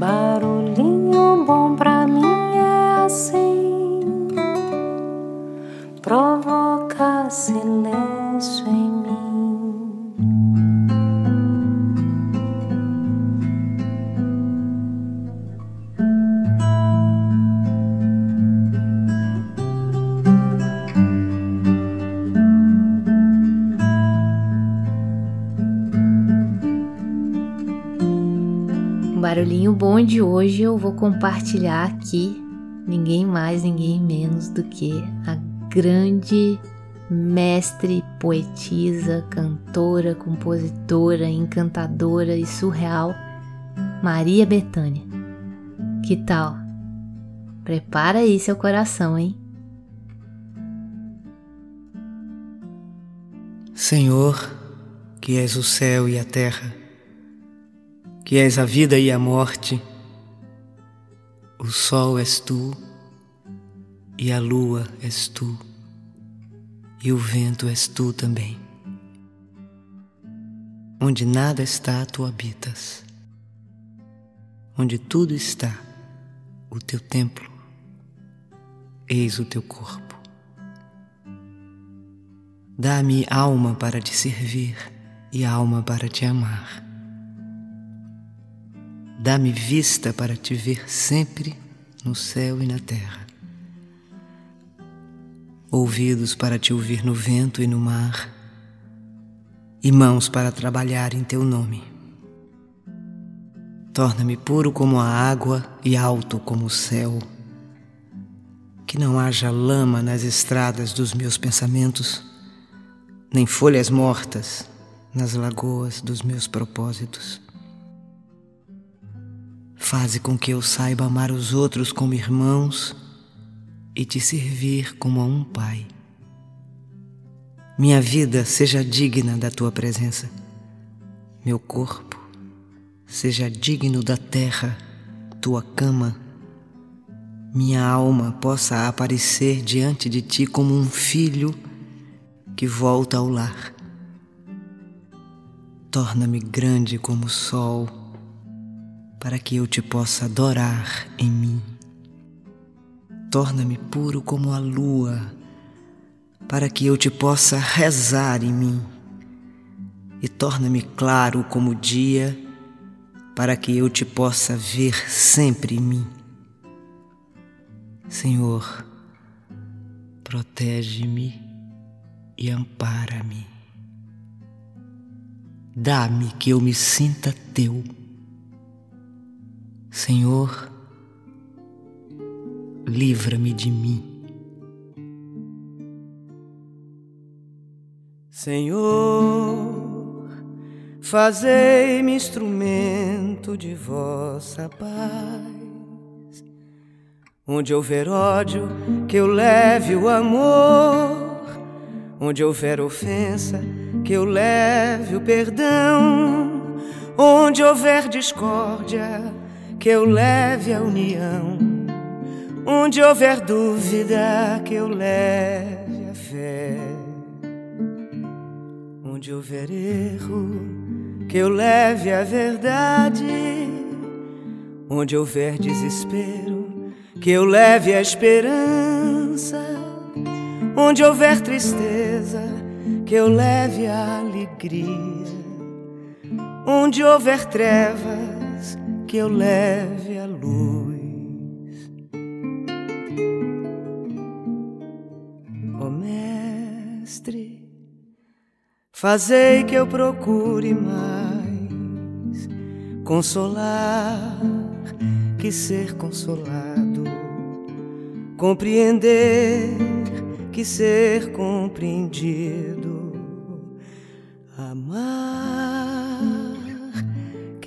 Barulhinho bom pra barulhinho bom de hoje eu vou compartilhar aqui ninguém mais, ninguém menos do que a grande mestre, poetisa, cantora, compositora, encantadora e surreal Maria Bethânia. Que tal? Prepara aí seu coração, hein? Senhor, que és o céu e a terra, que és a vida e a morte. O sol és tu, e a lua és tu, e o vento és tu também. Onde nada está, tu habitas. Onde tudo está, o teu templo, eis o teu corpo. Dá-me alma para te servir e alma para te amar Dá-me vista para te ver sempre no céu e na terra. Ouvidos para te ouvir no vento e no mar, e mãos para trabalhar em teu nome. Torna-me puro como a água e alto como o céu. Que não haja lama nas estradas dos meus pensamentos, nem folhas mortas nas lagoas dos meus propósitos Faze com que eu saiba amar os outros como irmãos e te servir como a um pai. Minha vida seja digna da tua presença, meu corpo seja digno da terra, tua cama. Minha alma possa aparecer diante de ti como um filho que volta ao lar. Torna-me grande como o sol para que eu te possa adorar em mim. Torna-me puro como a lua, para que eu te possa rezar em mim. E torna-me claro como o dia, para que eu te possa ver sempre em mim. Senhor, protege-me e ampara-me. Dá-me que eu me sinta teu Senhor, livra-me de mim. Senhor, fazei-me instrumento de vossa paz. Onde houver ódio, que eu leve o amor. Onde houver ofensa, que eu leve o perdão. Onde houver discórdia, que eu leve a união. Onde houver dúvida, que eu leve a fé. Onde houver erro, que eu leve a verdade. Onde houver desespero, que eu leve a esperança. Onde houver tristeza, que eu leve a alegria. Onde houver trevas, que eu leve a luz. Ó oh, Mestre, fazei que eu procure mais consolar que ser consolado, compreender que ser compreendido,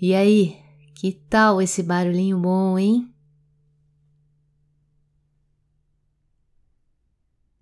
E aí, que tal esse barulhinho bom, hein?